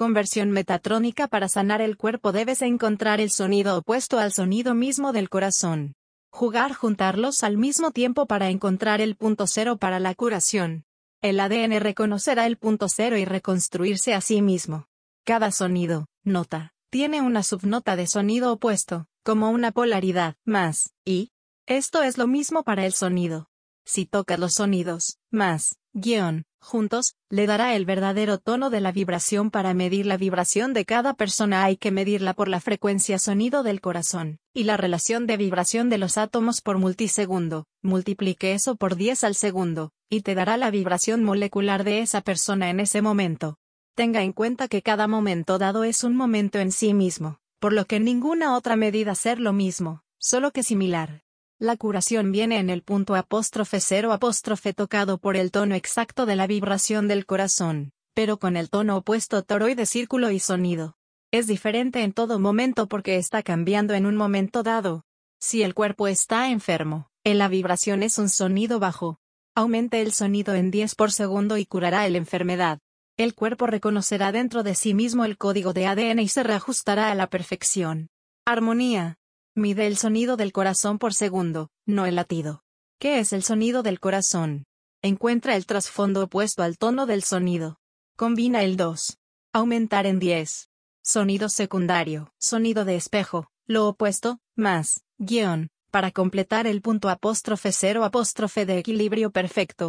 Conversión metatrónica para sanar el cuerpo debes encontrar el sonido opuesto al sonido mismo del corazón. Jugar juntarlos al mismo tiempo para encontrar el punto cero para la curación. El ADN reconocerá el punto cero y reconstruirse a sí mismo. Cada sonido, nota, tiene una subnota de sonido opuesto, como una polaridad, más, y. Esto es lo mismo para el sonido. Si tocas los sonidos, más, guion, juntos, le dará el verdadero tono de la vibración para medir la vibración de cada persona hay que medirla por la frecuencia sonido del corazón, y la relación de vibración de los átomos por multisegundo, multiplique eso por 10 al segundo, y te dará la vibración molecular de esa persona en ese momento. Tenga en cuenta que cada momento dado es un momento en sí mismo, por lo que ninguna otra medida ser lo mismo, solo que similar. La curación viene en el punto apóstrofe cero apóstrofe tocado por el tono exacto de la vibración del corazón, pero con el tono opuesto toroide círculo y sonido. Es diferente en todo momento porque está cambiando en un momento dado. Si el cuerpo está enfermo, en la vibración es un sonido bajo. Aumente el sonido en 10 por segundo y curará la enfermedad. El cuerpo reconocerá dentro de sí mismo el código de ADN y se reajustará a la perfección. Armonía. Mide el sonido del corazón por segundo, no el latido. ¿Qué es el sonido del corazón? Encuentra el trasfondo opuesto al tono del sonido. Combina el 2. Aumentar en 10. Sonido secundario, sonido de espejo, lo opuesto, más, guion, para completar el punto apóstrofe cero apóstrofe de equilibrio perfecto.